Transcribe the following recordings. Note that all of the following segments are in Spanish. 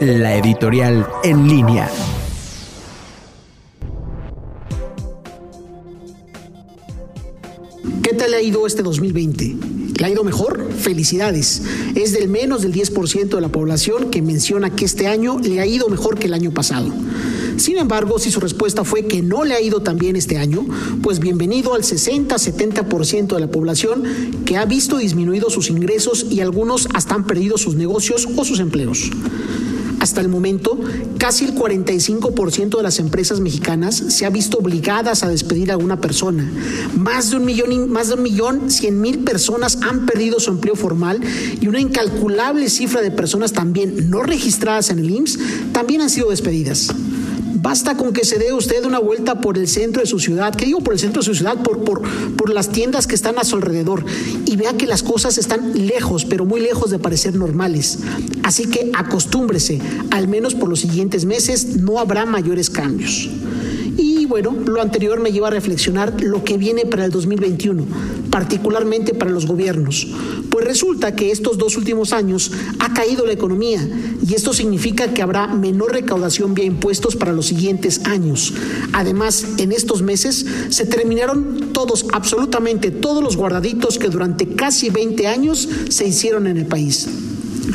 la editorial en línea. ¿Qué tal ha ido este 2020? ¿Le ha ido mejor? Felicidades. Es del menos del 10% de la población que menciona que este año le ha ido mejor que el año pasado. Sin embargo, si su respuesta fue que no le ha ido tan bien este año, pues bienvenido al 60-70% de la población que ha visto disminuidos sus ingresos y algunos hasta han perdido sus negocios o sus empleos. Hasta el momento, casi el 45% de las empresas mexicanas se ha visto obligadas a despedir a una persona. Más de un millón, más de un millón cien mil personas han perdido su empleo formal y una incalculable cifra de personas también no registradas en el IMSS también han sido despedidas. Basta con que se dé usted una vuelta por el centro de su ciudad, ¿qué digo por el centro de su ciudad? Por, por, por las tiendas que están a su alrededor y vea que las cosas están lejos, pero muy lejos de parecer normales. Así que acostúmbrese, al menos por los siguientes meses no habrá mayores cambios. Y bueno, lo anterior me lleva a reflexionar lo que viene para el 2021, particularmente para los gobiernos. Pues resulta que estos dos últimos años ha caído la economía y esto significa que habrá menor recaudación vía impuestos para los siguientes años. Además, en estos meses se terminaron todos, absolutamente todos los guardaditos que durante casi 20 años se hicieron en el país.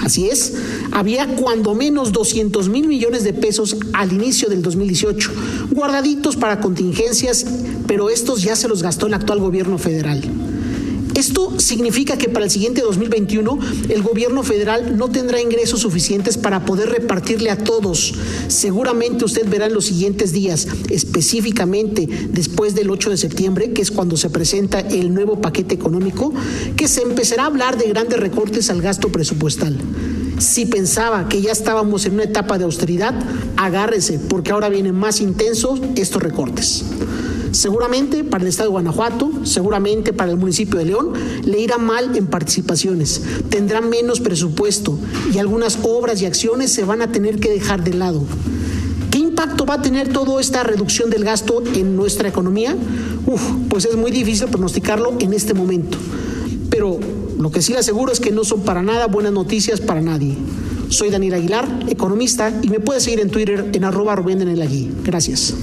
Así es, había cuando menos 200 mil millones de pesos al inicio del 2018, guardaditos para contingencias, pero estos ya se los gastó el actual gobierno federal. Esto significa que para el siguiente 2021 el gobierno federal no tendrá ingresos suficientes para poder repartirle a todos. Seguramente usted verá en los siguientes días, específicamente después del 8 de septiembre, que es cuando se presenta el nuevo paquete económico, que se empezará a hablar de grandes recortes al gasto presupuestal. Si pensaba que ya estábamos en una etapa de austeridad, agárrese, porque ahora vienen más intensos estos recortes. Seguramente para el estado de Guanajuato, seguramente para el municipio de León, le irá mal en participaciones, tendrá menos presupuesto y algunas obras y acciones se van a tener que dejar de lado. ¿Qué impacto va a tener toda esta reducción del gasto en nuestra economía? Uf, pues es muy difícil pronosticarlo en este momento. Pero lo que sí le aseguro es que no son para nada buenas noticias para nadie. Soy Daniel Aguilar, economista, y me puede seguir en Twitter en arroba Rubén Gracias.